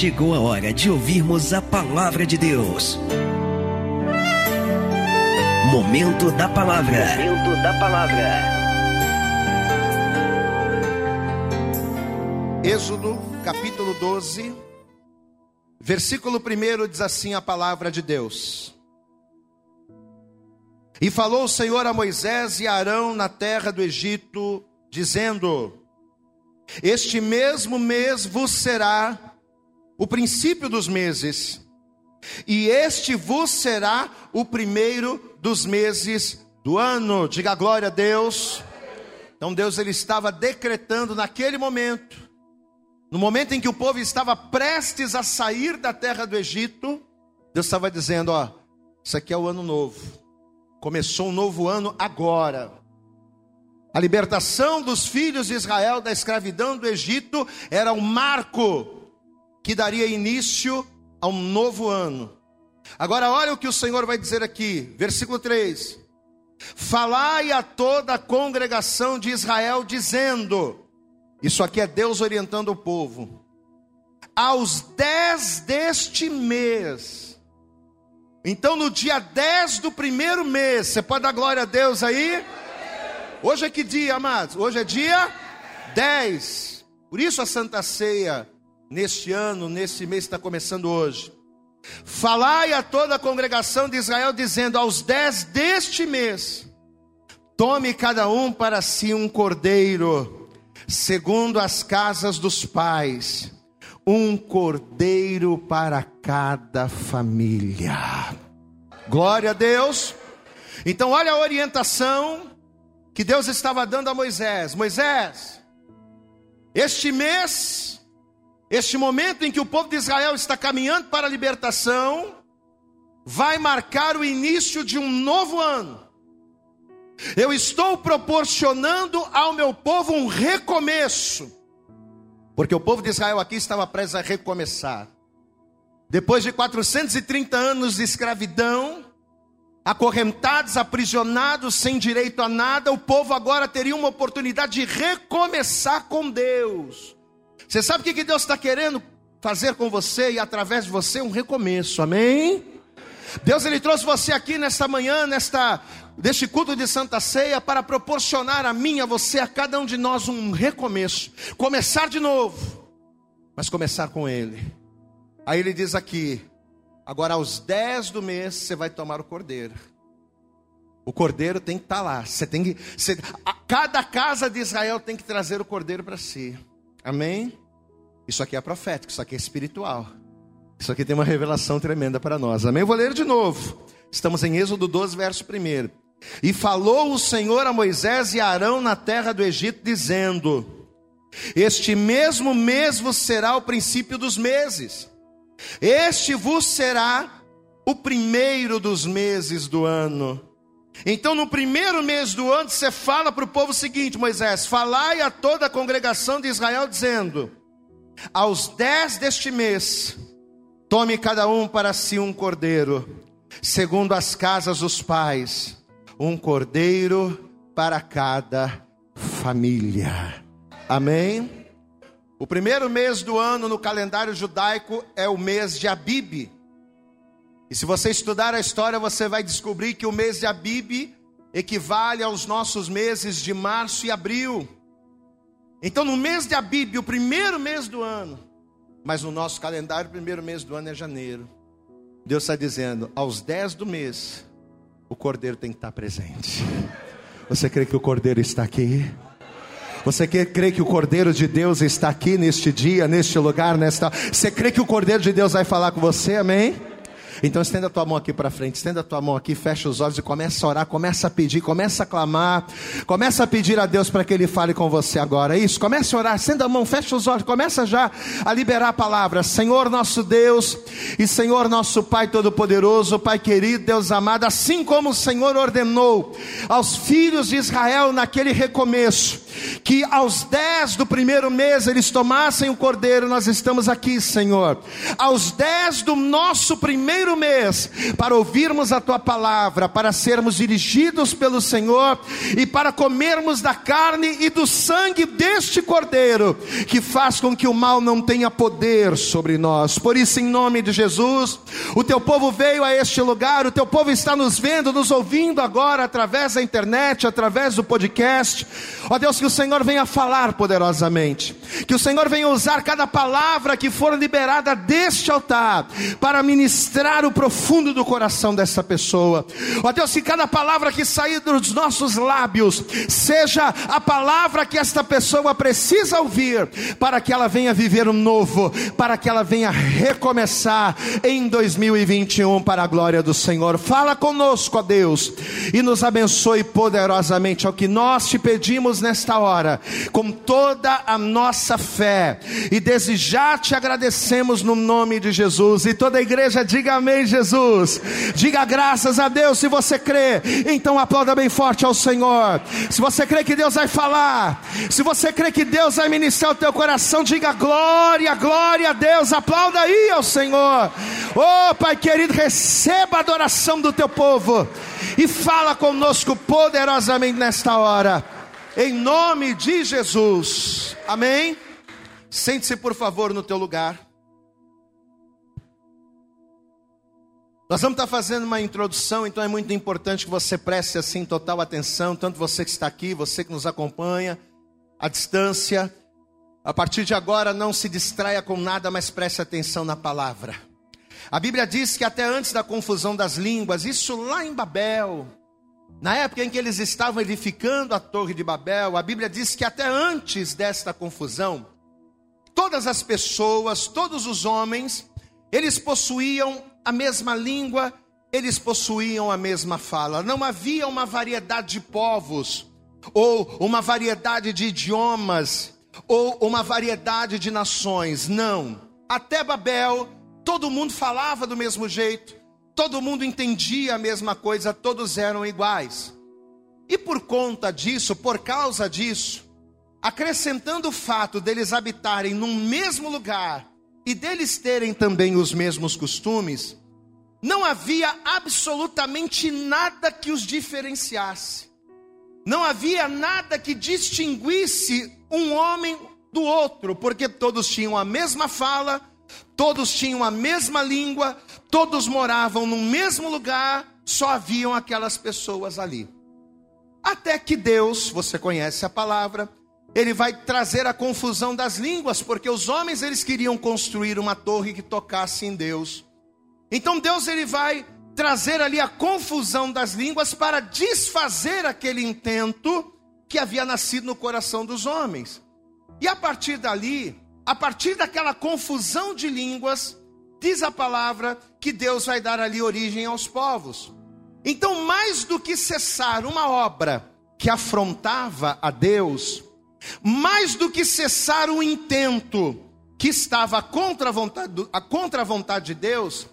chegou a hora de ouvirmos a palavra de Deus. Momento da palavra. Momento da palavra. Êxodo, capítulo 12, versículo 1 diz assim a palavra de Deus. E falou o Senhor a Moisés e a Arão na terra do Egito, dizendo: Este mesmo mês vos será o princípio dos meses, e este vos será o primeiro dos meses do ano. Diga glória a Deus. Então Deus ele estava decretando naquele momento, no momento em que o povo estava prestes a sair da terra do Egito, Deus estava dizendo, ó, isso aqui é o ano novo. Começou um novo ano agora. A libertação dos filhos de Israel da escravidão do Egito era um marco que daria início a um novo ano. Agora, olha o que o Senhor vai dizer aqui, versículo 3: Falai a toda a congregação de Israel, dizendo: Isso aqui é Deus orientando o povo. Aos dez deste mês, então, no dia 10 do primeiro mês, você pode dar glória a Deus aí? Hoje é que dia, amados? Hoje é dia 10. Por isso a Santa Ceia, neste ano, neste mês que está começando hoje. Falai a toda a congregação de Israel, dizendo: aos 10 deste mês, tome cada um para si um cordeiro, segundo as casas dos pais um cordeiro para cada família. Glória a Deus. Então, olha a orientação que Deus estava dando a Moisés: Moisés, este mês, este momento em que o povo de Israel está caminhando para a libertação, vai marcar o início de um novo ano. Eu estou proporcionando ao meu povo um recomeço. Porque o povo de Israel aqui estava prestes a recomeçar. Depois de 430 anos de escravidão, acorrentados, aprisionados, sem direito a nada, o povo agora teria uma oportunidade de recomeçar com Deus. Você sabe o que Deus está querendo fazer com você e através de você? Um recomeço, amém? Deus ele trouxe você aqui nesta manhã, nesta deste culto de Santa Ceia para proporcionar a mim, a você, a cada um de nós um recomeço, começar de novo, mas começar com ele. Aí ele diz aqui: agora aos 10 do mês você vai tomar o cordeiro. O cordeiro tem que estar tá lá. Você tem que, você, a, cada casa de Israel tem que trazer o cordeiro para si. Amém? Isso aqui é profético, isso aqui é espiritual. Isso aqui tem uma revelação tremenda para nós. Amém? Eu vou ler de novo. Estamos em Êxodo 12, verso 1. E falou o Senhor a Moisés e a Arão na terra do Egito, dizendo: Este mesmo mês vos será o princípio dos meses, este vos será o primeiro dos meses do ano. Então, no primeiro mês do ano, você fala para o povo o seguinte: Moisés, falai a toda a congregação de Israel, dizendo: Aos dez deste mês, Tome cada um para si um cordeiro, segundo as casas dos pais, um cordeiro para cada família. Amém? O primeiro mês do ano no calendário judaico é o mês de Abib. E se você estudar a história, você vai descobrir que o mês de Abib equivale aos nossos meses de março e abril. Então, no mês de Abib, o primeiro mês do ano, mas no nosso calendário, o primeiro mês do ano é janeiro. Deus está dizendo: aos 10 do mês, o cordeiro tem que estar presente. Você crê que o cordeiro está aqui? Você crê que o Cordeiro de Deus está aqui neste dia, neste lugar, nesta. Você crê que o Cordeiro de Deus vai falar com você? Amém? Então estenda a tua mão aqui para frente, estenda a tua mão aqui, fecha os olhos e começa a orar, começa a pedir, começa a clamar, começa a pedir a Deus para que Ele fale com você agora. Isso, começa a orar, estenda a mão, fecha os olhos, começa já a liberar a palavra. Senhor nosso Deus e Senhor nosso Pai Todo-Poderoso, Pai querido, Deus amado, assim como o Senhor ordenou aos filhos de Israel naquele recomeço, que aos dez do primeiro mês eles tomassem o cordeiro, nós estamos aqui, Senhor. Aos dez do nosso primeiro primeiro mês para ouvirmos a tua palavra, para sermos dirigidos pelo Senhor e para comermos da carne e do sangue deste cordeiro, que faz com que o mal não tenha poder sobre nós. Por isso, em nome de Jesus, o teu povo veio a este lugar, o teu povo está nos vendo, nos ouvindo agora através da internet, através do podcast. Ó Deus, que o Senhor venha falar poderosamente, que o Senhor venha usar cada palavra que for liberada deste altar para ministrar o profundo do coração dessa pessoa. Ó Deus, que cada palavra que sair dos nossos lábios seja a palavra que esta pessoa precisa ouvir para que ela venha viver um novo, para que ela venha recomeçar em 2021 para a glória do Senhor. Fala conosco, ó Deus, e nos abençoe poderosamente ao que nós te pedimos nesta hora, com toda a nossa fé, e desde já te agradecemos no nome de Jesus. E toda a igreja diga amém, Jesus. Diga graças a Deus se você crê. Então aplauda bem forte ao Senhor. Se você crê que Deus vai falar, se você crê que Deus vai ministrar o teu coração, diga glória, glória a Deus. Aplauda aí ao Senhor. Oh, Pai querido, receba a adoração do teu povo e fala conosco poderosamente nesta hora. Em nome de Jesus. Amém. Sente-se, por favor, no teu lugar. Nós vamos estar fazendo uma introdução, então é muito importante que você preste assim total atenção, tanto você que está aqui, você que nos acompanha, à distância. A partir de agora, não se distraia com nada, mas preste atenção na palavra. A Bíblia diz que até antes da confusão das línguas, isso lá em Babel, na época em que eles estavam edificando a Torre de Babel, a Bíblia diz que até antes desta confusão, todas as pessoas, todos os homens, eles possuíam a mesma língua, eles possuíam a mesma fala. Não havia uma variedade de povos, ou uma variedade de idiomas, ou uma variedade de nações. Não. Até Babel, todo mundo falava do mesmo jeito, todo mundo entendia a mesma coisa, todos eram iguais. E por conta disso, por causa disso, acrescentando o fato deles habitarem num mesmo lugar e deles terem também os mesmos costumes, não havia absolutamente nada que os diferenciasse. Não havia nada que distinguisse um homem do outro, porque todos tinham a mesma fala, todos tinham a mesma língua, todos moravam no mesmo lugar, só haviam aquelas pessoas ali. Até que Deus, você conhece a palavra, ele vai trazer a confusão das línguas, porque os homens eles queriam construir uma torre que tocasse em Deus. Então Deus ele vai trazer ali a confusão das línguas para desfazer aquele intento que havia nascido no coração dos homens. E a partir dali, a partir daquela confusão de línguas, diz a palavra que Deus vai dar ali origem aos povos. Então, mais do que cessar uma obra que afrontava a Deus, mais do que cessar o intento que estava contra a vontade, contra a vontade de Deus,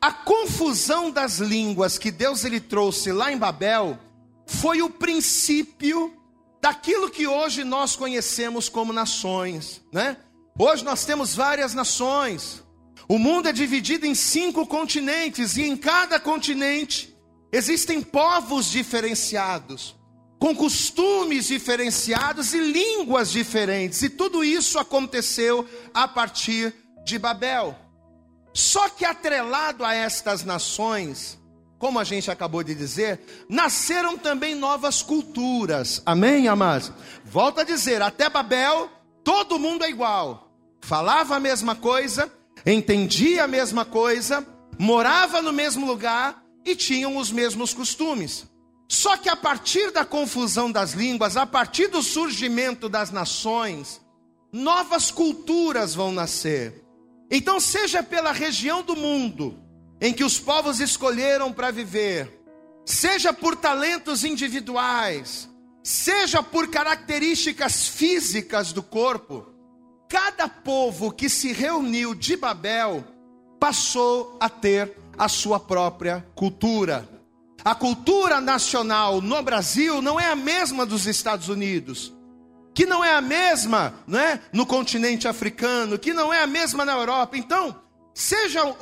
a confusão das línguas que Deus ele trouxe lá em Babel foi o princípio daquilo que hoje nós conhecemos como nações, né? Hoje nós temos várias nações. O mundo é dividido em cinco continentes e em cada continente existem povos diferenciados, com costumes diferenciados e línguas diferentes. E tudo isso aconteceu a partir de Babel. Só que atrelado a estas nações, como a gente acabou de dizer, nasceram também novas culturas. Amém, amados? Volto a dizer, até Babel, todo mundo é igual. Falava a mesma coisa, entendia a mesma coisa, morava no mesmo lugar e tinham os mesmos costumes. Só que a partir da confusão das línguas, a partir do surgimento das nações, novas culturas vão nascer. Então, seja pela região do mundo em que os povos escolheram para viver, seja por talentos individuais, seja por características físicas do corpo, cada povo que se reuniu de Babel passou a ter a sua própria cultura. A cultura nacional no Brasil não é a mesma dos Estados Unidos que não é a mesma né, no continente africano, que não é a mesma na Europa. Então, sejam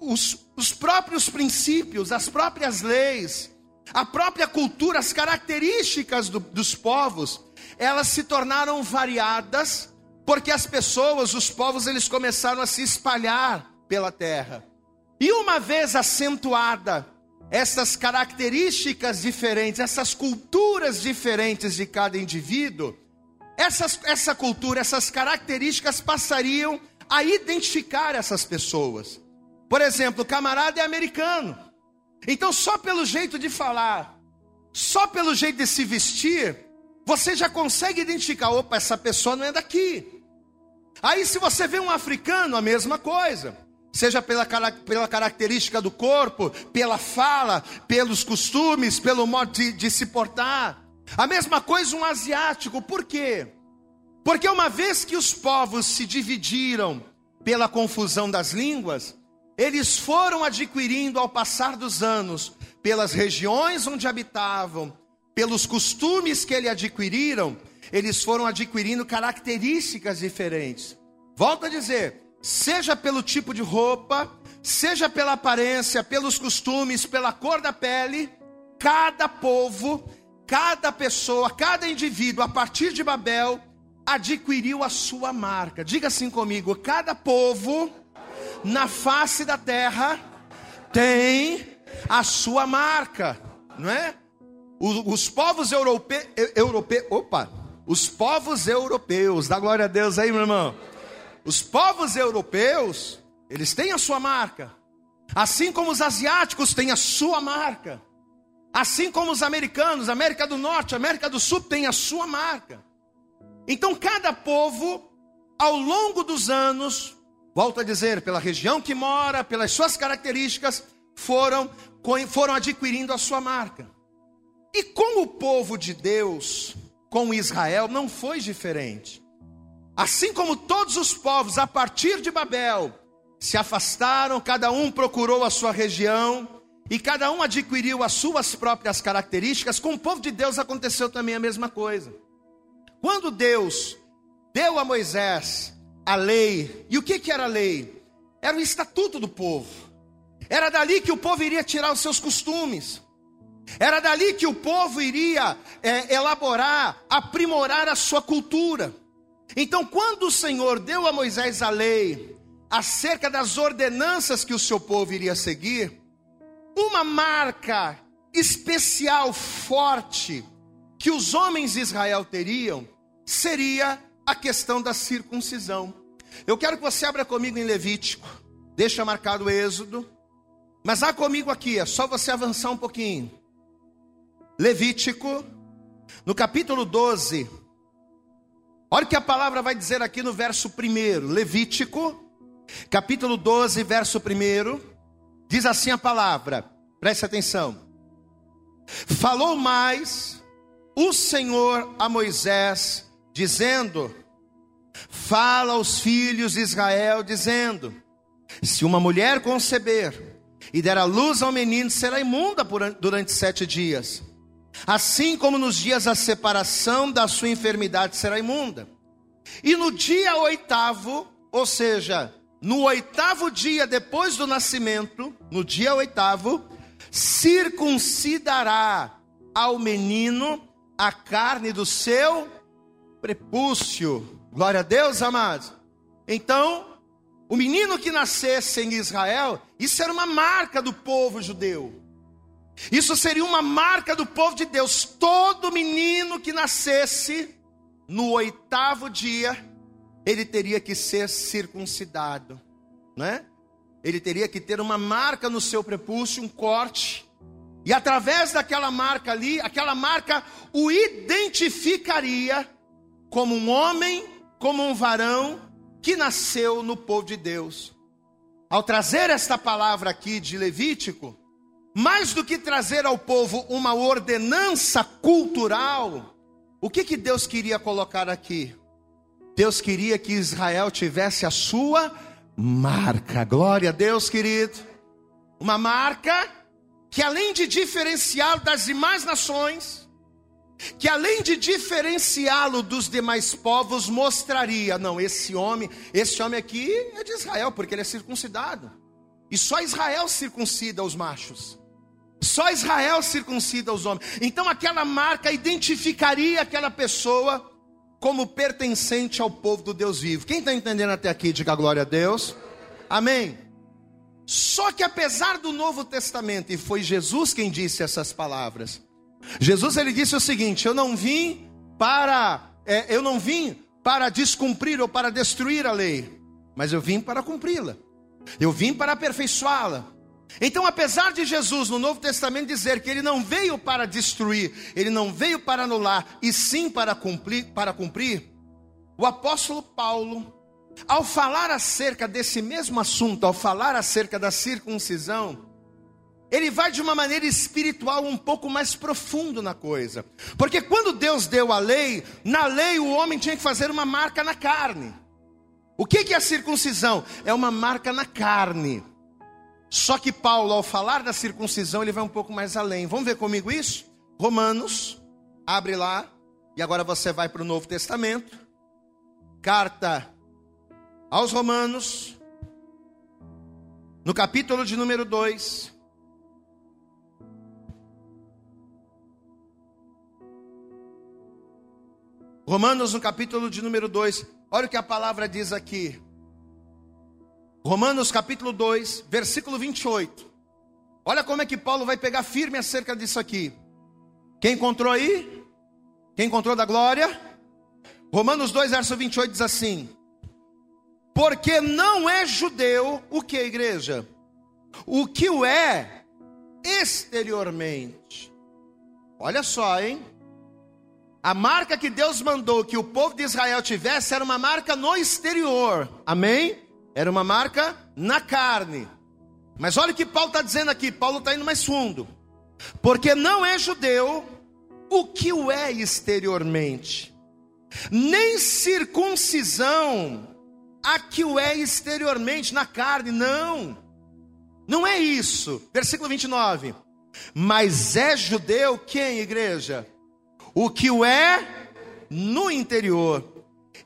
os, os próprios princípios, as próprias leis, a própria cultura, as características do, dos povos, elas se tornaram variadas, porque as pessoas, os povos, eles começaram a se espalhar pela terra. E uma vez acentuada essas características diferentes, essas culturas diferentes de cada indivíduo, essas, essa cultura, essas características passariam a identificar essas pessoas. Por exemplo, o camarada é americano. Então, só pelo jeito de falar, só pelo jeito de se vestir, você já consegue identificar: opa, essa pessoa não é daqui. Aí, se você vê um africano, a mesma coisa. Seja pela, pela característica do corpo, pela fala, pelos costumes, pelo modo de, de se portar. A mesma coisa um asiático, por quê? Porque uma vez que os povos se dividiram pela confusão das línguas, eles foram adquirindo ao passar dos anos, pelas regiões onde habitavam, pelos costumes que eles adquiriram, eles foram adquirindo características diferentes. Volto a dizer, seja pelo tipo de roupa, seja pela aparência, pelos costumes, pela cor da pele, cada povo, cada pessoa, cada indivíduo, a partir de Babel, adquiriu a sua marca. Diga assim comigo: cada povo na face da terra tem a sua marca, não é? Os, povos europeus, europe, opa, os povos europeus, dá glória a Deus aí, meu irmão. Os povos europeus, eles têm a sua marca, assim como os asiáticos têm a sua marca, assim como os americanos, América do Norte, América do Sul têm a sua marca. Então, cada povo, ao longo dos anos, volto a dizer, pela região que mora, pelas suas características, foram, foram adquirindo a sua marca. E com o povo de Deus, com Israel, não foi diferente. Assim como todos os povos, a partir de Babel, se afastaram, cada um procurou a sua região, e cada um adquiriu as suas próprias características, com o povo de Deus aconteceu também a mesma coisa. Quando Deus deu a Moisés a lei, e o que, que era a lei? Era o estatuto do povo. Era dali que o povo iria tirar os seus costumes. Era dali que o povo iria é, elaborar, aprimorar a sua cultura. Então, quando o Senhor deu a Moisés a lei acerca das ordenanças que o seu povo iria seguir, uma marca especial, forte, que os homens de Israel teriam, seria a questão da circuncisão. Eu quero que você abra comigo em Levítico, deixa marcado o Êxodo, mas há comigo aqui, é só você avançar um pouquinho. Levítico, no capítulo 12, olha o que a palavra vai dizer aqui no verso 1, Levítico, capítulo 12, verso 1, diz assim a palavra, preste atenção. Falou mais o Senhor a Moisés, dizendo: Fala aos filhos de Israel, dizendo: Se uma mulher conceber e der a luz ao menino, será imunda durante sete dias. Assim como nos dias da separação da sua enfermidade será imunda. E no dia oitavo, ou seja, no oitavo dia depois do nascimento, no dia oitavo, circuncidará ao menino a carne do seu prepúcio. Glória a Deus, amados. Então, o menino que nascesse em Israel, isso era uma marca do povo judeu. Isso seria uma marca do povo de Deus. Todo menino que nascesse no oitavo dia, ele teria que ser circuncidado, né? Ele teria que ter uma marca no seu prepúcio, um corte. E através daquela marca ali, aquela marca o identificaria como um homem, como um varão que nasceu no povo de Deus. Ao trazer esta palavra aqui de Levítico, mais do que trazer ao povo uma ordenança cultural, o que, que Deus queria colocar aqui? Deus queria que Israel tivesse a sua marca. Glória a Deus, querido. Uma marca que além de diferenciar das demais nações, que além de diferenciá-lo dos demais povos, mostraria, não, esse homem, esse homem aqui é de Israel, porque ele é circuncidado. E só Israel circuncida os machos. Só Israel circuncida os homens. Então aquela marca identificaria aquela pessoa como pertencente ao povo do Deus vivo. Quem está entendendo até aqui, diga glória a Deus. Amém. Só que apesar do Novo Testamento, e foi Jesus quem disse essas palavras, Jesus ele disse o seguinte: Eu não vim para, é, eu não vim para descumprir ou para destruir a lei, mas eu vim para cumpri-la. Eu vim para aperfeiçoá-la. Então, apesar de Jesus no Novo Testamento dizer que ele não veio para destruir, ele não veio para anular, e sim para cumprir, para cumprir, o apóstolo Paulo, ao falar acerca desse mesmo assunto, ao falar acerca da circuncisão, ele vai de uma maneira espiritual um pouco mais profundo na coisa. Porque quando Deus deu a lei, na lei o homem tinha que fazer uma marca na carne. O que é a circuncisão? É uma marca na carne. Só que Paulo, ao falar da circuncisão, ele vai um pouco mais além. Vamos ver comigo isso? Romanos, abre lá, e agora você vai para o Novo Testamento. Carta aos Romanos, no capítulo de número 2. Romanos no capítulo de número 2, olha o que a palavra diz aqui. Romanos capítulo 2, versículo 28. Olha como é que Paulo vai pegar firme acerca disso aqui. Quem encontrou aí? Quem encontrou da glória? Romanos 2, verso 28 diz assim: Porque não é judeu o que, igreja? O que o é exteriormente. Olha só, hein? A marca que Deus mandou que o povo de Israel tivesse era uma marca no exterior, amém? Era uma marca na carne. Mas olha o que Paulo está dizendo aqui: Paulo está indo mais fundo, porque não é judeu o que o é exteriormente, nem circuncisão a que o é exteriormente na carne, não, não é isso. Versículo 29. Mas é judeu quem, igreja? o que o é no interior,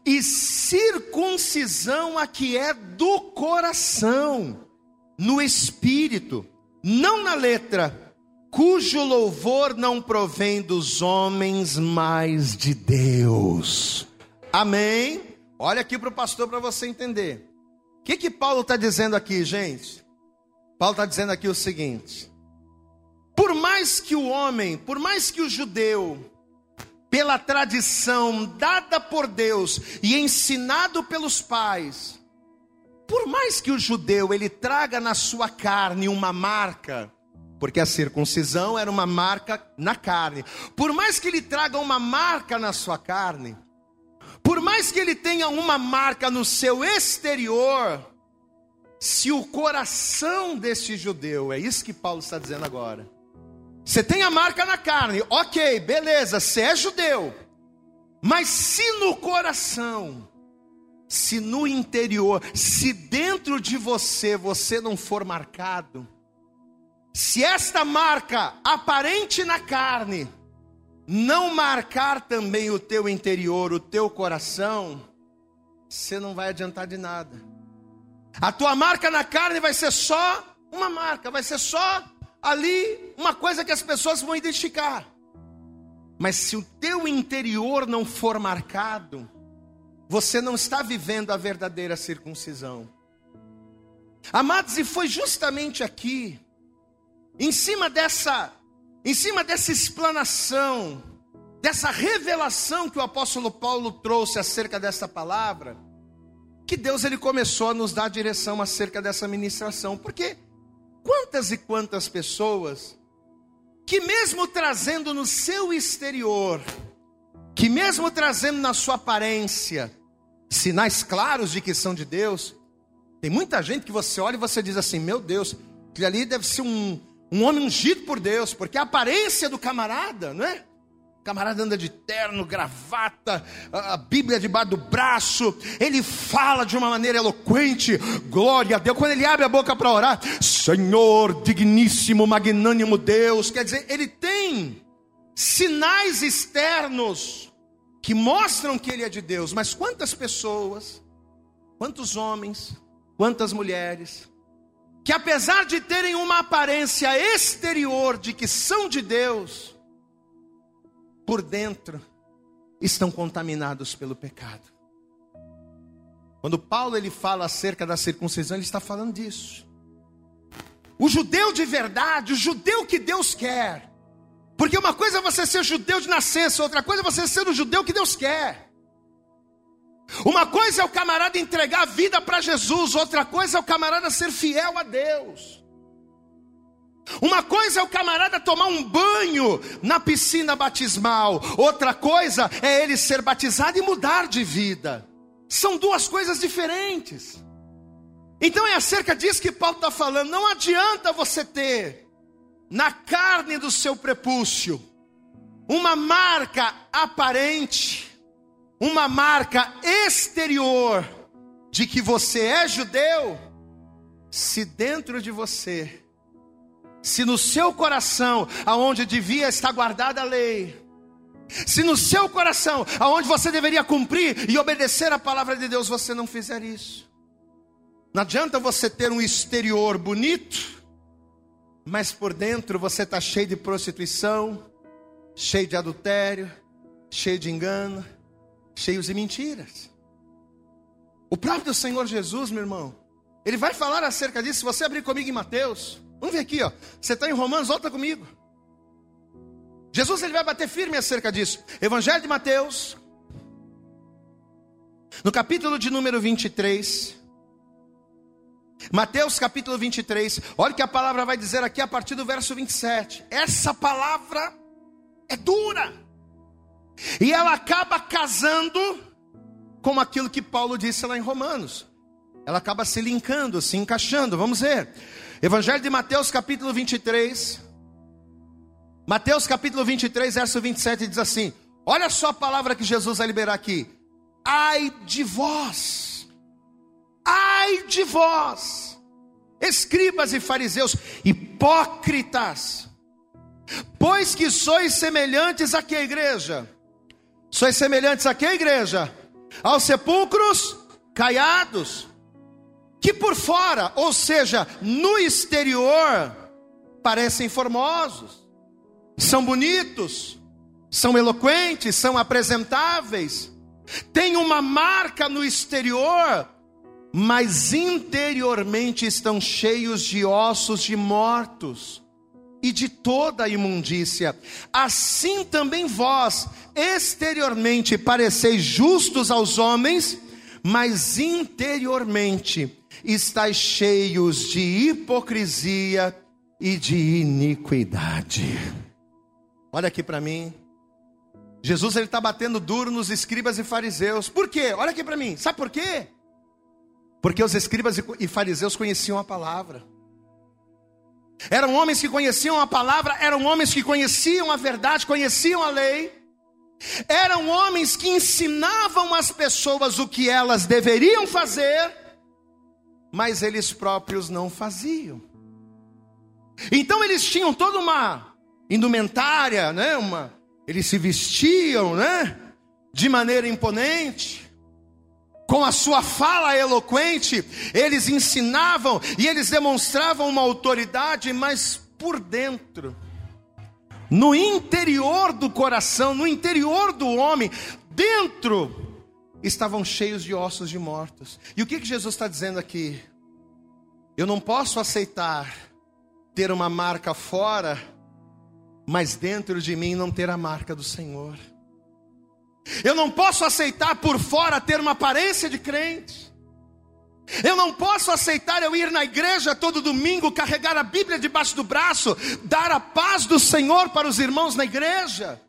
e circuncisão a que é do coração, no espírito, não na letra, cujo louvor não provém dos homens, mas de Deus. Amém? Olha aqui para o pastor para você entender. O que, que Paulo está dizendo aqui, gente? Paulo está dizendo aqui o seguinte: por mais que o homem, por mais que o judeu, pela tradição dada por Deus e ensinado pelos pais, por mais que o judeu ele traga na sua carne uma marca, porque a circuncisão era uma marca na carne. Por mais que ele traga uma marca na sua carne, por mais que ele tenha uma marca no seu exterior, se o coração desse judeu, é isso que Paulo está dizendo agora, você tem a marca na carne, ok, beleza, você é judeu. Mas se no coração, se no interior, se dentro de você você não for marcado, se esta marca aparente na carne não marcar também o teu interior, o teu coração, você não vai adiantar de nada. A tua marca na carne vai ser só uma marca, vai ser só ali uma coisa que as pessoas vão identificar. Mas se o teu interior não for marcado, você não está vivendo a verdadeira circuncisão. Amados, e foi justamente aqui, em cima dessa, em cima dessa explanação, dessa revelação que o apóstolo Paulo trouxe acerca dessa palavra, que Deus ele começou a nos dar direção acerca dessa ministração, porque Quantas e quantas pessoas que, mesmo trazendo no seu exterior, que mesmo trazendo na sua aparência, sinais claros de que são de Deus, tem muita gente que você olha e você diz assim: Meu Deus, aquele ali deve ser um, um homem ungido por Deus, porque a aparência do camarada, não é? Camarada anda de terno, gravata, a Bíblia debaixo do braço, ele fala de uma maneira eloquente, glória a Deus. Quando ele abre a boca para orar, Senhor, digníssimo, magnânimo Deus, quer dizer, ele tem sinais externos que mostram que ele é de Deus, mas quantas pessoas, quantos homens, quantas mulheres, que apesar de terem uma aparência exterior de que são de Deus, por dentro estão contaminados pelo pecado. Quando Paulo ele fala acerca da circuncisão, ele está falando disso. O judeu de verdade, o judeu que Deus quer. Porque uma coisa é você ser judeu de nascença, outra coisa é você ser o judeu que Deus quer. Uma coisa é o camarada entregar a vida para Jesus, outra coisa é o camarada ser fiel a Deus. Uma coisa é o camarada tomar um banho na piscina batismal, outra coisa é ele ser batizado e mudar de vida. São duas coisas diferentes. Então é acerca disso que Paulo está falando. Não adianta você ter na carne do seu prepúcio uma marca aparente, uma marca exterior de que você é judeu, se dentro de você se no seu coração, aonde devia estar guardada a lei, se no seu coração, aonde você deveria cumprir e obedecer a palavra de Deus, você não fizer isso. Não adianta você ter um exterior bonito, mas por dentro você está cheio de prostituição, cheio de adultério, cheio de engano, cheio de mentiras. O próprio Senhor Jesus, meu irmão, ele vai falar acerca disso. Se você abrir comigo em Mateus, Vamos ver aqui, ó. Você está em Romanos, volta comigo. Jesus ele vai bater firme acerca disso. Evangelho de Mateus, no capítulo de número 23. Mateus capítulo 23, olha o que a palavra vai dizer aqui a partir do verso 27. Essa palavra é dura, e ela acaba casando com aquilo que Paulo disse lá em Romanos. Ela acaba se linkando, se encaixando. Vamos ver. Evangelho de Mateus, capítulo 23. Mateus, capítulo 23, verso 27 diz assim: Olha só a palavra que Jesus vai liberar aqui. Ai de vós, ai de vós, escribas e fariseus, hipócritas, pois que sois semelhantes a que igreja? Sois semelhantes a que igreja? Aos sepulcros caiados que por fora, ou seja, no exterior, parecem formosos, são bonitos, são eloquentes, são apresentáveis, têm uma marca no exterior, mas interiormente estão cheios de ossos de mortos e de toda a imundícia. Assim também vós, exteriormente, pareceis justos aos homens, mas interiormente estáis cheios de hipocrisia e de iniquidade. Olha aqui para mim. Jesus ele está batendo duro nos escribas e fariseus. Por quê? Olha aqui para mim. Sabe por quê? Porque os escribas e fariseus conheciam a palavra. Eram homens que conheciam a palavra, eram homens que conheciam a verdade, conheciam a lei. Eram homens que ensinavam as pessoas o que elas deveriam fazer mas eles próprios não faziam. Então eles tinham toda uma indumentária, né? Uma, eles se vestiam, né? De maneira imponente, com a sua fala eloquente, eles ensinavam e eles demonstravam uma autoridade, mas por dentro, no interior do coração, no interior do homem, dentro estavam cheios de ossos de mortos. E o que, que Jesus está dizendo aqui? Eu não posso aceitar ter uma marca fora, mas dentro de mim não ter a marca do Senhor. Eu não posso aceitar por fora ter uma aparência de crente. Eu não posso aceitar eu ir na igreja todo domingo, carregar a Bíblia debaixo do braço, dar a paz do Senhor para os irmãos na igreja.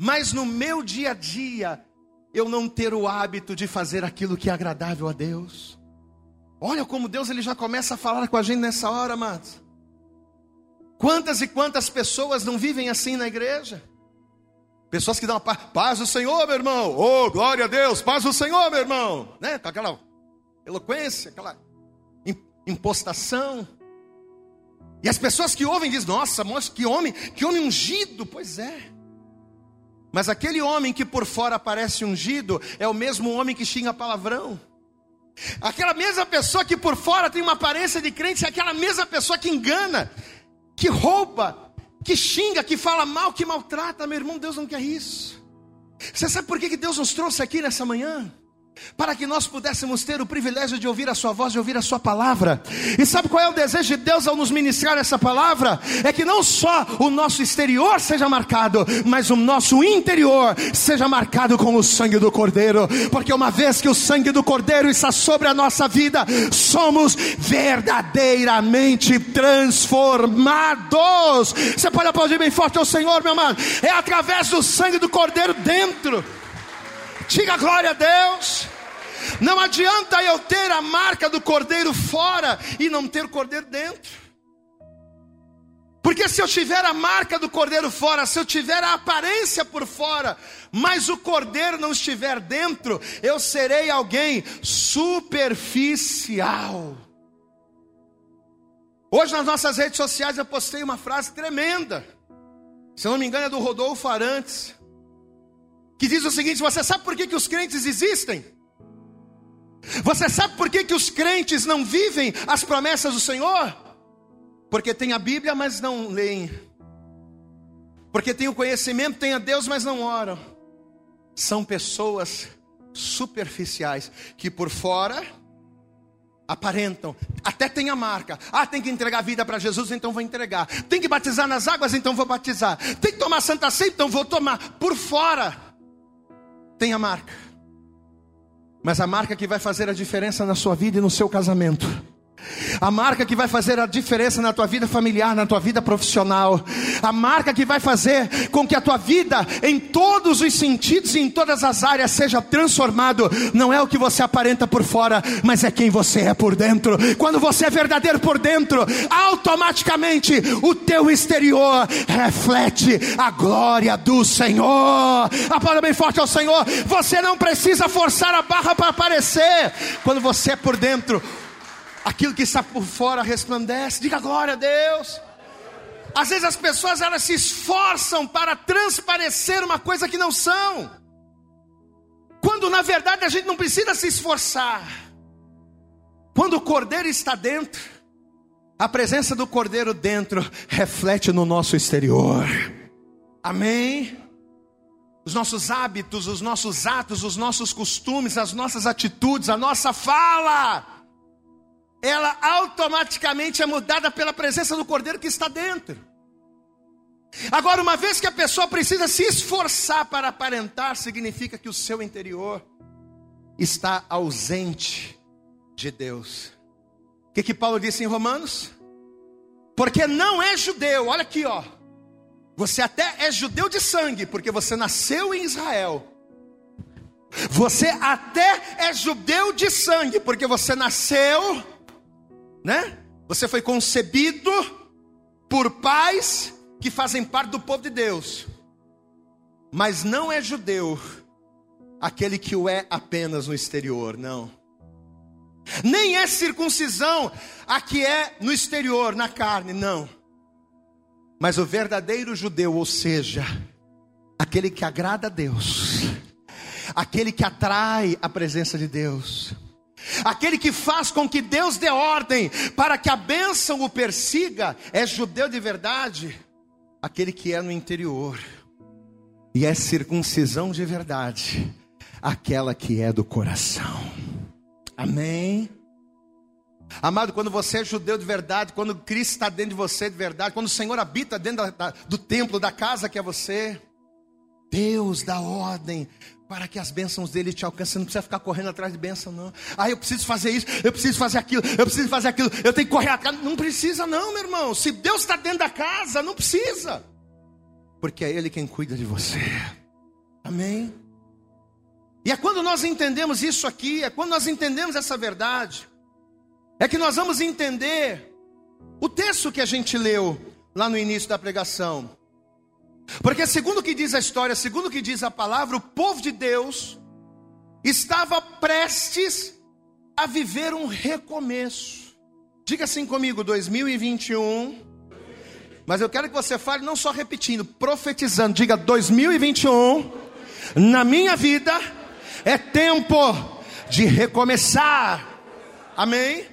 Mas no meu dia a dia, eu não ter o hábito de fazer aquilo que é agradável a Deus. Olha como Deus ele já começa a falar com a gente nessa hora, amados. Quantas e quantas pessoas não vivem assim na igreja? Pessoas que dão paz, paz do Senhor, meu irmão. Oh, glória a Deus, paz do Senhor, meu irmão. Né? Com aquela eloquência, aquela impostação. E as pessoas que ouvem dizem: Nossa, que homem, que homem ungido. Pois é. Mas aquele homem que por fora parece ungido é o mesmo homem que xinga palavrão. Aquela mesma pessoa que por fora tem uma aparência de crente é aquela mesma pessoa que engana, que rouba, que xinga, que fala mal, que maltrata. Meu irmão, Deus não quer isso. Você sabe por que Deus nos trouxe aqui nessa manhã? Para que nós pudéssemos ter o privilégio de ouvir a Sua voz, de ouvir a Sua palavra. E sabe qual é o desejo de Deus ao nos ministrar essa palavra? É que não só o nosso exterior seja marcado, mas o nosso interior seja marcado com o sangue do Cordeiro, porque uma vez que o sangue do Cordeiro está sobre a nossa vida, somos verdadeiramente transformados. Você pode aplaudir bem forte ao Senhor, meu amado? É através do sangue do Cordeiro dentro. Diga glória a Deus. Não adianta eu ter a marca do cordeiro fora e não ter o cordeiro dentro. Porque se eu tiver a marca do cordeiro fora, se eu tiver a aparência por fora, mas o cordeiro não estiver dentro, eu serei alguém superficial. Hoje nas nossas redes sociais eu postei uma frase tremenda. Se eu não me engano é do Rodolfo Arantes que diz o seguinte: Você sabe por que, que os crentes existem? Você sabe por que, que os crentes não vivem as promessas do Senhor? Porque tem a Bíblia, mas não leem. Porque tem o conhecimento, tem a Deus, mas não oram. São pessoas superficiais que por fora aparentam, até tem a marca. Ah, tem que entregar a vida para Jesus, então vou entregar. Tem que batizar nas águas, então vou batizar. Tem que tomar santa ceia, então vou tomar. Por fora tem a marca. Mas a marca que vai fazer a diferença na sua vida e no seu casamento a marca que vai fazer a diferença na tua vida familiar, na tua vida profissional, a marca que vai fazer com que a tua vida, em todos os sentidos e em todas as áreas, seja transformado, não é o que você aparenta por fora, mas é quem você é por dentro. Quando você é verdadeiro por dentro, automaticamente o teu exterior reflete a glória do Senhor. Aplauda bem forte ao Senhor. Você não precisa forçar a barra para aparecer. Quando você é por dentro, aquilo que está por fora resplandece. Diga glória a Deus. Às vezes as pessoas elas se esforçam para transparecer uma coisa que não são. Quando na verdade a gente não precisa se esforçar. Quando o cordeiro está dentro, a presença do cordeiro dentro reflete no nosso exterior. Amém. Os nossos hábitos, os nossos atos, os nossos costumes, as nossas atitudes, a nossa fala ela automaticamente é mudada pela presença do Cordeiro que está dentro. Agora, uma vez que a pessoa precisa se esforçar para aparentar, significa que o seu interior está ausente de Deus. O que, que Paulo disse em Romanos? Porque não é judeu, olha aqui, ó. Você até é judeu de sangue, porque você nasceu em Israel. Você até é judeu de sangue, porque você nasceu né? Você foi concebido por pais que fazem parte do povo de Deus. Mas não é judeu aquele que o é apenas no exterior, não. Nem é circuncisão a que é no exterior, na carne, não. Mas o verdadeiro judeu, ou seja, aquele que agrada a Deus, aquele que atrai a presença de Deus, Aquele que faz com que Deus dê ordem para que a bênção o persiga é judeu de verdade. Aquele que é no interior e é circuncisão de verdade, aquela que é do coração. Amém. Amado, quando você é judeu de verdade, quando Cristo está dentro de você de verdade, quando o Senhor habita dentro da, da, do templo, da casa que é você, Deus dá ordem para que as bênçãos dele te alcancem. Você não precisa ficar correndo atrás de bênção, não. Ah, eu preciso fazer isso, eu preciso fazer aquilo, eu preciso fazer aquilo, eu tenho que correr atrás. Não precisa, não, meu irmão. Se Deus está dentro da casa, não precisa. Porque é Ele quem cuida de você. Amém? E é quando nós entendemos isso aqui, é quando nós entendemos essa verdade, é que nós vamos entender o texto que a gente leu lá no início da pregação. Porque, segundo o que diz a história, segundo o que diz a palavra, o povo de Deus estava prestes a viver um recomeço. Diga assim comigo: 2021 Mas eu quero que você fale não só repetindo, profetizando. Diga 2021, na minha vida é tempo de recomeçar. Amém?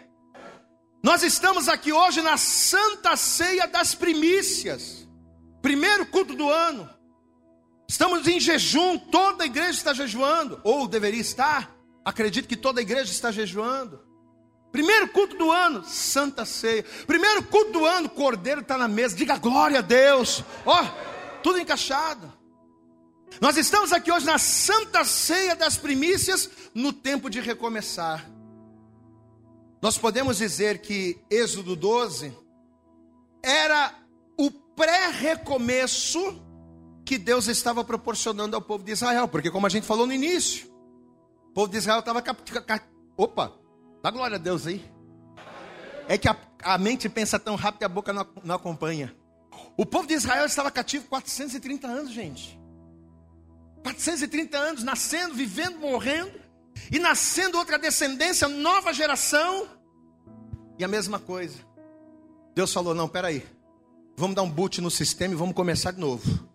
Nós estamos aqui hoje na Santa Ceia das Primícias, primeiro culto do ano. Estamos em jejum, toda a igreja está jejuando, ou deveria estar. Acredito que toda a igreja está jejuando. Primeiro culto do ano, Santa Ceia. Primeiro culto do ano, Cordeiro está na mesa. Diga glória a Deus. Ó, oh, tudo encaixado. Nós estamos aqui hoje na Santa Ceia das Primícias, no tempo de recomeçar. Nós podemos dizer que Êxodo 12 era pré-recomeço que Deus estava proporcionando ao povo de Israel, porque como a gente falou no início, o povo de Israel estava opa, Dá glória a Deus aí. É que a, a mente pensa tão rápido e a boca não, não acompanha. O povo de Israel estava cativo 430 anos, gente. 430 anos, nascendo, vivendo, morrendo, e nascendo outra descendência, nova geração, e a mesma coisa. Deus falou: não, peraí, vamos dar um boot no sistema e vamos começar de novo.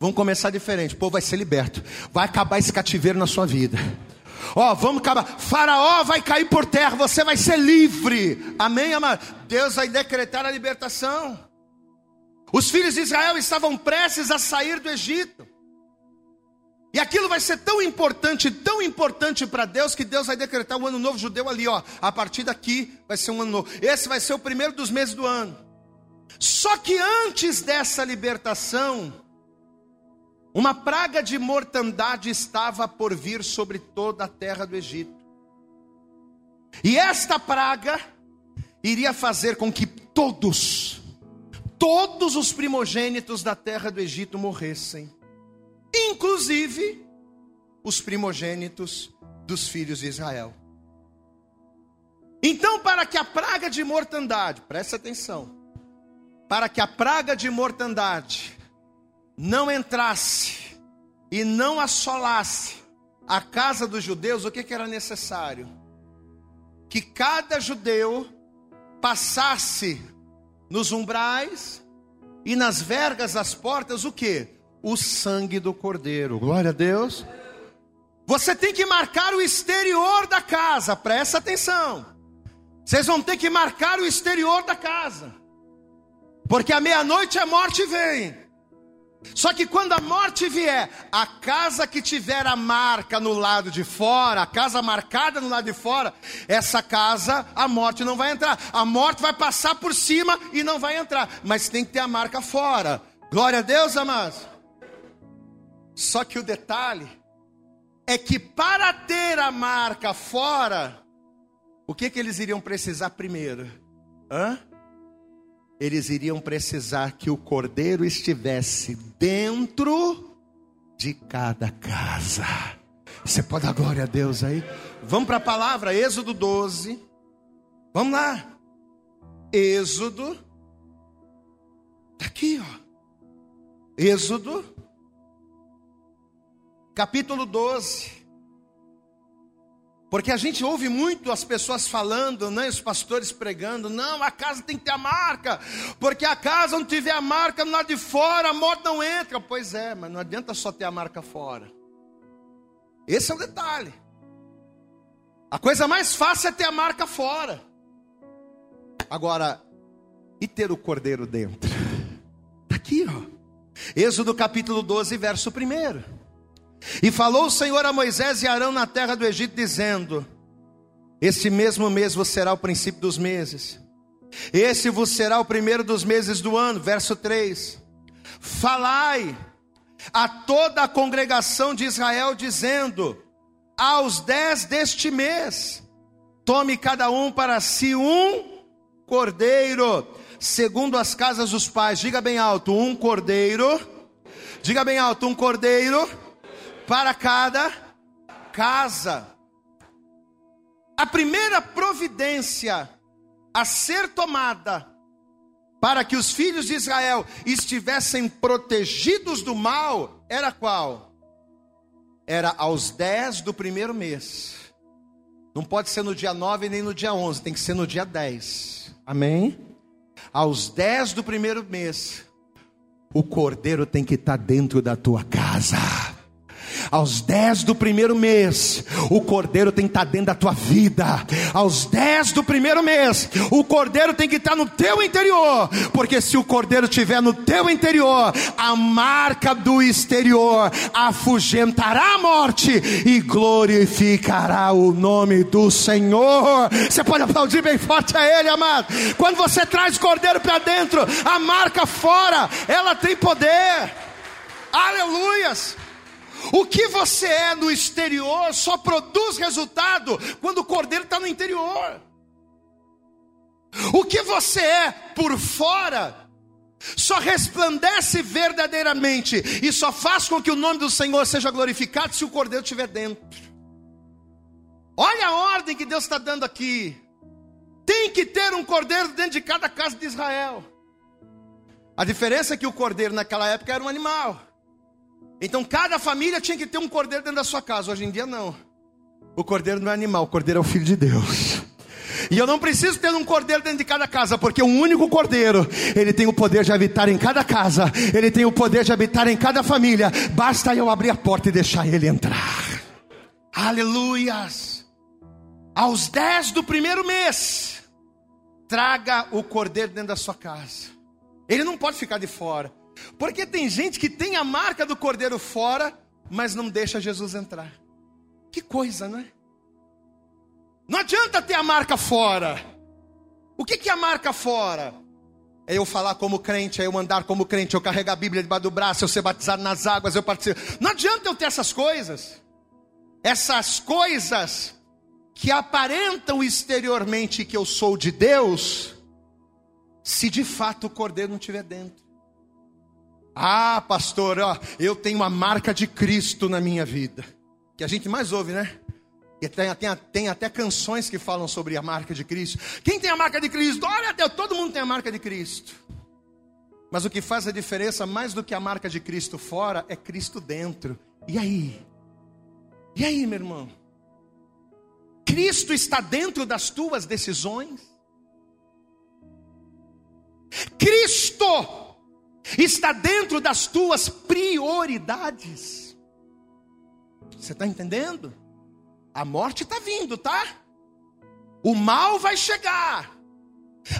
Vamos começar diferente, o povo vai ser liberto, vai acabar esse cativeiro na sua vida. Ó, oh, vamos acabar. Faraó vai cair por terra, você vai ser livre. Amém, amado? Deus vai decretar a libertação. Os filhos de Israel estavam prestes a sair do Egito. E aquilo vai ser tão importante, tão importante para Deus, que Deus vai decretar o ano novo judeu ali, ó. A partir daqui vai ser um ano novo. Esse vai ser o primeiro dos meses do ano. Só que antes dessa libertação, uma praga de mortandade estava por vir sobre toda a terra do Egito. E esta praga iria fazer com que todos, todos os primogênitos da terra do Egito morressem, inclusive os primogênitos dos filhos de Israel. Então, para que a praga de mortandade, preste atenção, para que a praga de mortandade não entrasse e não assolasse a casa dos judeus, o que, que era necessário? Que cada judeu passasse nos umbrais e nas vergas das portas o que? O sangue do cordeiro. Glória a Deus. Você tem que marcar o exterior da casa, presta atenção. Vocês vão ter que marcar o exterior da casa. Porque à meia-noite a morte vem. Só que quando a morte vier, a casa que tiver a marca no lado de fora, a casa marcada no lado de fora, essa casa a morte não vai entrar. A morte vai passar por cima e não vai entrar, mas tem que ter a marca fora. Glória a Deus, amados. Só que o detalhe é que para ter a marca fora, o que que eles iriam precisar primeiro? Hã? Eles iriam precisar que o cordeiro estivesse dentro de cada casa. Você pode dar glória a Deus aí? Vamos para a palavra, Êxodo 12. Vamos lá. Êxodo. Está aqui, ó. Êxodo, capítulo 12. Porque a gente ouve muito as pessoas falando, né, os pastores pregando, não, a casa tem que ter a marca, porque a casa não tiver a marca lado de fora, a moto não entra. Pois é, mas não adianta só ter a marca fora. Esse é o detalhe. A coisa mais fácil é ter a marca fora. Agora, e ter o cordeiro dentro? Está aqui, ó. Êxodo capítulo 12, verso 1. E falou o Senhor a Moisés e Arão na terra do Egito, dizendo: Este mesmo mês vos será o princípio dos meses, esse vos será o primeiro dos meses do ano. Verso 3: Falai a toda a congregação de Israel, dizendo: Aos dez deste mês, tome cada um para si um cordeiro, segundo as casas dos pais. Diga bem alto: um cordeiro. Diga bem alto: um cordeiro para cada casa. A primeira providência a ser tomada para que os filhos de Israel estivessem protegidos do mal era qual? Era aos 10 do primeiro mês. Não pode ser no dia 9 nem no dia 11, tem que ser no dia 10. Amém? Aos 10 do primeiro mês, o cordeiro tem que estar dentro da tua casa. Aos 10 do primeiro mês, o cordeiro tem que estar dentro da tua vida. Aos 10 do primeiro mês, o cordeiro tem que estar no teu interior. Porque se o cordeiro estiver no teu interior, a marca do exterior afugentará a morte e glorificará o nome do Senhor. Você pode aplaudir bem forte a Ele, amado. Quando você traz o cordeiro para dentro, a marca fora, ela tem poder. Aleluias. O que você é no exterior só produz resultado quando o cordeiro está no interior. O que você é por fora só resplandece verdadeiramente e só faz com que o nome do Senhor seja glorificado se o cordeiro estiver dentro. Olha a ordem que Deus está dando aqui. Tem que ter um cordeiro dentro de cada casa de Israel. A diferença é que o cordeiro naquela época era um animal. Então cada família tinha que ter um cordeiro dentro da sua casa. Hoje em dia não. O cordeiro não é animal, o cordeiro é o filho de Deus. E eu não preciso ter um cordeiro dentro de cada casa, porque um único cordeiro, ele tem o poder de habitar em cada casa, ele tem o poder de habitar em cada família. Basta eu abrir a porta e deixar ele entrar. Aleluias! Aos dez do primeiro mês, traga o cordeiro dentro da sua casa. Ele não pode ficar de fora. Porque tem gente que tem a marca do cordeiro fora, mas não deixa Jesus entrar. Que coisa, não é? Não adianta ter a marca fora. O que, é a marca fora? É eu falar como crente, é eu andar como crente, eu carregar a Bíblia debaixo do braço, eu ser batizado nas águas, eu participo. Não adianta eu ter essas coisas. Essas coisas que aparentam exteriormente que eu sou de Deus, se de fato o cordeiro não estiver dentro. Ah, pastor, ó, eu tenho uma marca de Cristo na minha vida. Que a gente mais ouve, né? E tem, tem, tem, até canções que falam sobre a marca de Cristo. Quem tem a marca de Cristo? Olha, Deus, todo mundo tem a marca de Cristo. Mas o que faz a diferença mais do que a marca de Cristo fora é Cristo dentro. E aí? E aí, meu irmão? Cristo está dentro das tuas decisões? Cristo está dentro das tuas prioridades. Você está entendendo? A morte está vindo, tá? O mal vai chegar.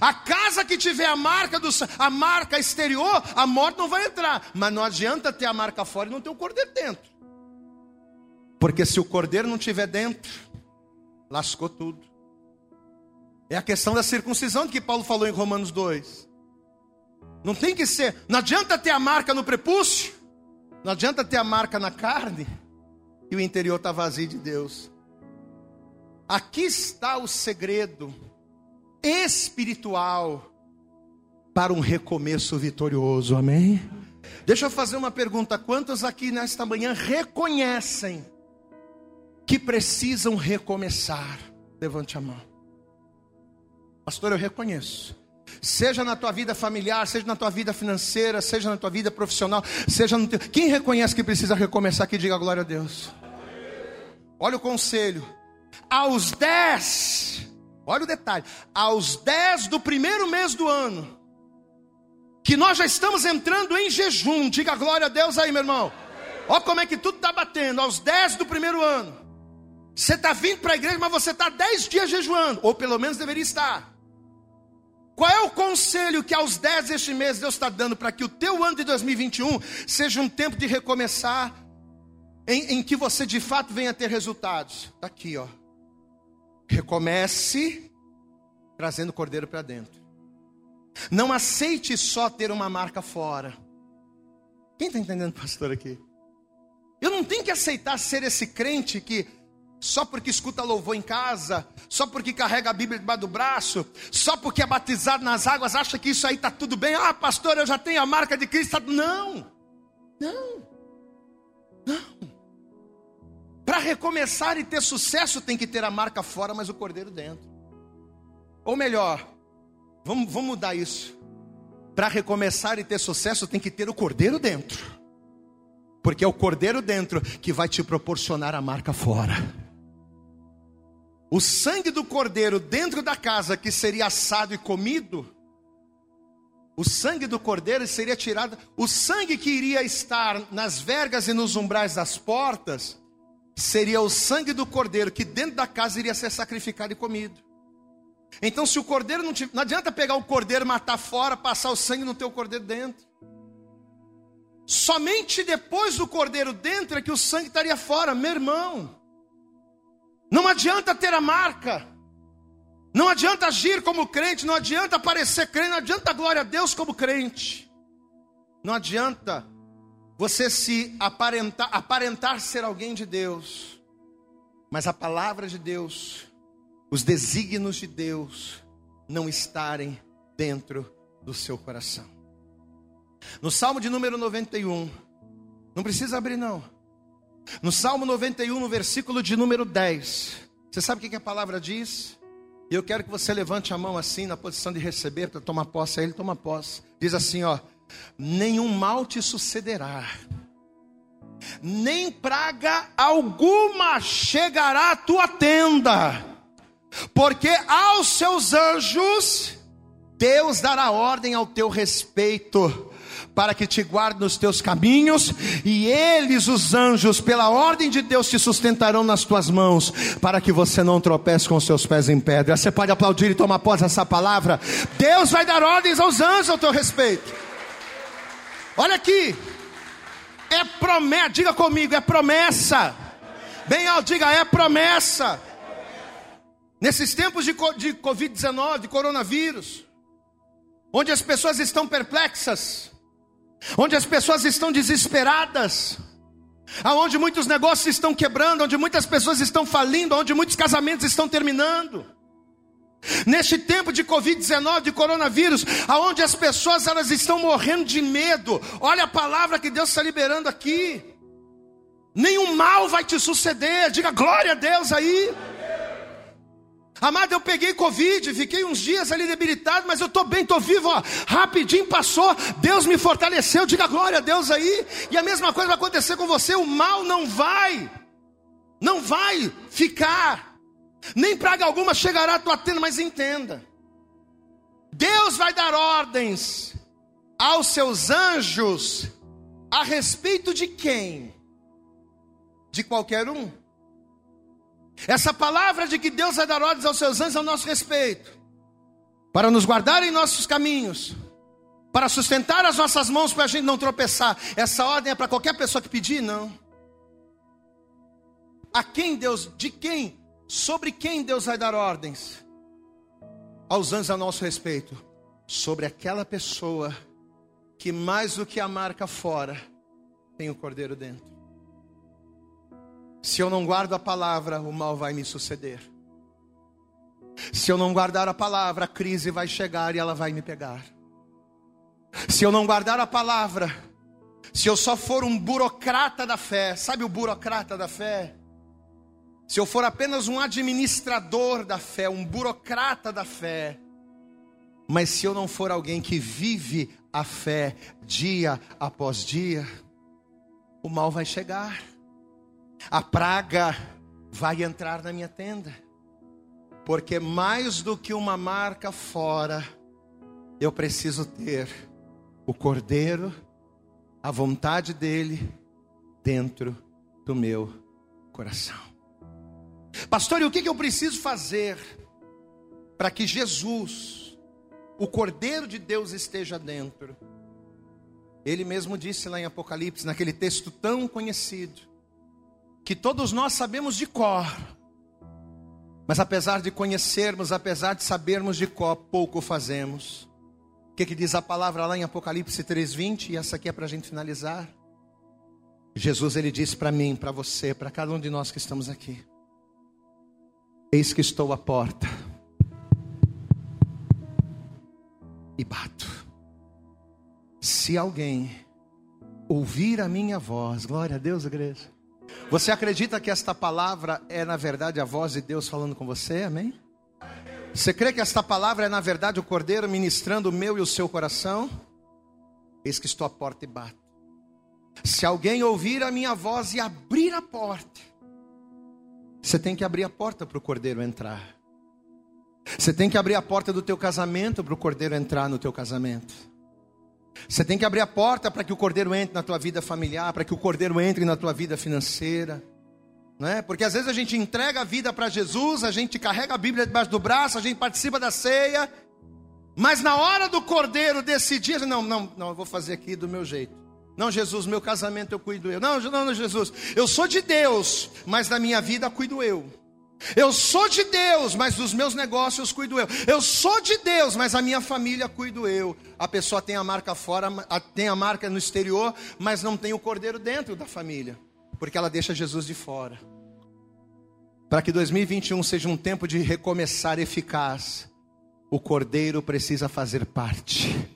A casa que tiver a marca do a marca exterior, a morte não vai entrar. Mas não adianta ter a marca fora e não ter o cordeiro dentro. Porque se o cordeiro não tiver dentro, lascou tudo. É a questão da circuncisão que Paulo falou em Romanos 2. Não tem que ser. Não adianta ter a marca no prepúcio. Não adianta ter a marca na carne. E o interior está vazio de Deus. Aqui está o segredo espiritual para um recomeço vitorioso. Amém? Deixa eu fazer uma pergunta: quantos aqui nesta manhã reconhecem que precisam recomeçar? Levante a mão. Pastor, eu reconheço seja na tua vida familiar, seja na tua vida financeira, seja na tua vida profissional, seja no teu... Quem reconhece que precisa recomeçar que diga glória a Deus. Olha o conselho. Aos 10, olha o detalhe, aos 10 do primeiro mês do ano, que nós já estamos entrando em jejum, diga glória a Deus aí, meu irmão. Olha como é que tudo está batendo, aos 10 do primeiro ano. Você está vindo para a igreja, mas você está 10 dias jejuando, ou pelo menos deveria estar. Qual é o conselho que aos 10 deste mês Deus está dando para que o teu ano de 2021 seja um tempo de recomeçar, em, em que você de fato venha ter resultados? Está aqui, ó. Recomece trazendo o cordeiro para dentro. Não aceite só ter uma marca fora. Quem está entendendo, pastor, aqui? Eu não tenho que aceitar ser esse crente que só porque escuta louvor em casa, só porque carrega a Bíblia debaixo do braço, só porque é batizado nas águas, acha que isso aí está tudo bem. Ah, pastor, eu já tenho a marca de Cristo. Não, não, não. Para recomeçar e ter sucesso, tem que ter a marca fora, mas o cordeiro dentro. Ou melhor, vamos, vamos mudar isso. Para recomeçar e ter sucesso, tem que ter o cordeiro dentro. Porque é o cordeiro dentro que vai te proporcionar a marca fora o sangue do cordeiro dentro da casa que seria assado e comido, o sangue do cordeiro seria tirado, o sangue que iria estar nas vergas e nos umbrais das portas, seria o sangue do cordeiro que dentro da casa iria ser sacrificado e comido. Então, se o cordeiro não te, não adianta pegar o cordeiro, matar fora, passar o sangue no teu cordeiro dentro. Somente depois do cordeiro dentro é que o sangue estaria fora, meu irmão. Não adianta ter a marca. Não adianta agir como crente, não adianta parecer crente, não adianta glória a Deus como crente. Não adianta você se aparentar, aparentar ser alguém de Deus. Mas a palavra de Deus, os desígnios de Deus não estarem dentro do seu coração. No Salmo de número 91, não precisa abrir não. No Salmo 91, no versículo de número 10, você sabe o que a palavra diz? E eu quero que você levante a mão assim, na posição de receber, para tomar posse. Aí ele toma posse. Diz assim: ó, nenhum mal te sucederá, nem praga alguma chegará à tua tenda, porque aos seus anjos Deus dará ordem ao teu respeito para que te guarde nos teus caminhos, e eles, os anjos, pela ordem de Deus, te sustentarão nas tuas mãos, para que você não tropece com os seus pés em pedra. Você pode aplaudir e tomar posse essa palavra. Deus vai dar ordens aos anjos ao teu respeito. Olha aqui, é promessa, diga comigo, é promessa. Bem alto, diga, é promessa. Nesses tempos de, de Covid-19, de coronavírus, onde as pessoas estão perplexas, onde as pessoas estão desesperadas, aonde muitos negócios estão quebrando, onde muitas pessoas estão falindo, onde muitos casamentos estão terminando. Neste tempo de Covid-19, de coronavírus, aonde as pessoas elas estão morrendo de medo. Olha a palavra que Deus está liberando aqui. Nenhum mal vai te suceder. Diga glória a Deus aí. Amado, eu peguei Covid, fiquei uns dias ali debilitado, mas eu estou bem, estou vivo, ó. rapidinho passou, Deus me fortaleceu, diga glória a Deus aí, e a mesma coisa vai acontecer com você, o mal não vai, não vai ficar, nem praga alguma chegará à tua tenda, mas entenda, Deus vai dar ordens aos seus anjos a respeito de quem? De qualquer um. Essa palavra de que Deus vai dar ordens aos seus anjos ao nosso respeito, para nos guardar em nossos caminhos, para sustentar as nossas mãos para a gente não tropeçar. Essa ordem é para qualquer pessoa que pedir? Não. A quem Deus, de quem, sobre quem Deus vai dar ordens? Aos anjos a nosso respeito, sobre aquela pessoa que mais do que a marca fora, tem o cordeiro dentro. Se eu não guardo a palavra, o mal vai me suceder. Se eu não guardar a palavra, a crise vai chegar e ela vai me pegar. Se eu não guardar a palavra, se eu só for um burocrata da fé, sabe o burocrata da fé? Se eu for apenas um administrador da fé, um burocrata da fé, mas se eu não for alguém que vive a fé dia após dia, o mal vai chegar a praga vai entrar na minha tenda, porque mais do que uma marca fora, eu preciso ter o cordeiro, a vontade dele dentro do meu coração. Pastor, e o que eu preciso fazer para que Jesus, o Cordeiro de Deus, esteja dentro? Ele mesmo disse lá em Apocalipse, naquele texto tão conhecido: que todos nós sabemos de cor. Mas apesar de conhecermos, apesar de sabermos de cor, pouco fazemos. O que, que diz a palavra lá em Apocalipse 3:20? E essa aqui é para a gente finalizar. Jesus ele disse para mim, para você, para cada um de nós que estamos aqui: Eis que estou à porta e bato. Se alguém ouvir a minha voz, glória a Deus, igreja você acredita que esta palavra é na verdade a voz de Deus falando com você? Amém? Você crê que esta palavra é na verdade o Cordeiro ministrando o meu e o seu coração? Eis que estou à porta e bato. Se alguém ouvir a minha voz e abrir a porta, você tem que abrir a porta para o Cordeiro entrar. Você tem que abrir a porta do teu casamento para o Cordeiro entrar no teu casamento. Você tem que abrir a porta para que o cordeiro entre na tua vida familiar, para que o cordeiro entre na tua vida financeira. Não é? Porque às vezes a gente entrega a vida para Jesus, a gente carrega a Bíblia debaixo do braço, a gente participa da ceia, mas na hora do cordeiro decidir, não, não, não, eu vou fazer aqui do meu jeito. Não, Jesus, meu casamento eu cuido eu. Não, não, Jesus, eu sou de Deus, mas da minha vida cuido eu. Eu sou de Deus, mas dos meus negócios cuido eu. Eu sou de Deus, mas a minha família cuido eu. A pessoa tem a marca fora, tem a marca no exterior, mas não tem o cordeiro dentro da família, porque ela deixa Jesus de fora. Para que 2021 seja um tempo de recomeçar eficaz, o cordeiro precisa fazer parte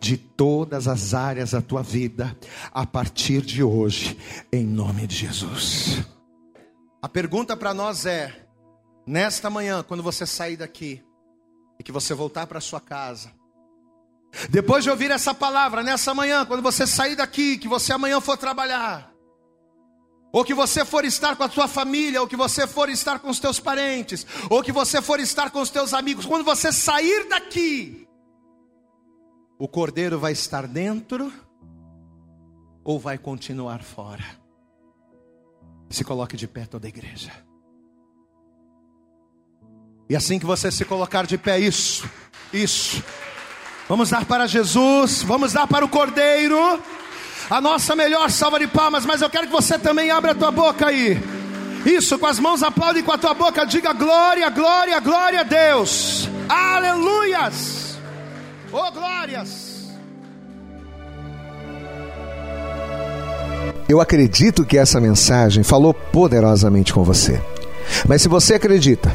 de todas as áreas da tua vida a partir de hoje, em nome de Jesus. A pergunta para nós é: nesta manhã, quando você sair daqui e que você voltar para sua casa, depois de ouvir essa palavra, nessa manhã, quando você sair daqui, que você amanhã for trabalhar, ou que você for estar com a sua família, ou que você for estar com os teus parentes, ou que você for estar com os teus amigos, quando você sair daqui, o cordeiro vai estar dentro ou vai continuar fora? Se coloque de pé toda a igreja. E assim que você se colocar de pé, isso, isso. Vamos dar para Jesus, vamos dar para o Cordeiro a nossa melhor salva de palmas, mas eu quero que você também abra a tua boca aí. Isso, com as mãos aplaude com a tua boca, diga glória, glória, glória a Deus. Aleluias. Oh, glórias. Eu acredito que essa mensagem falou poderosamente com você. Mas se você acredita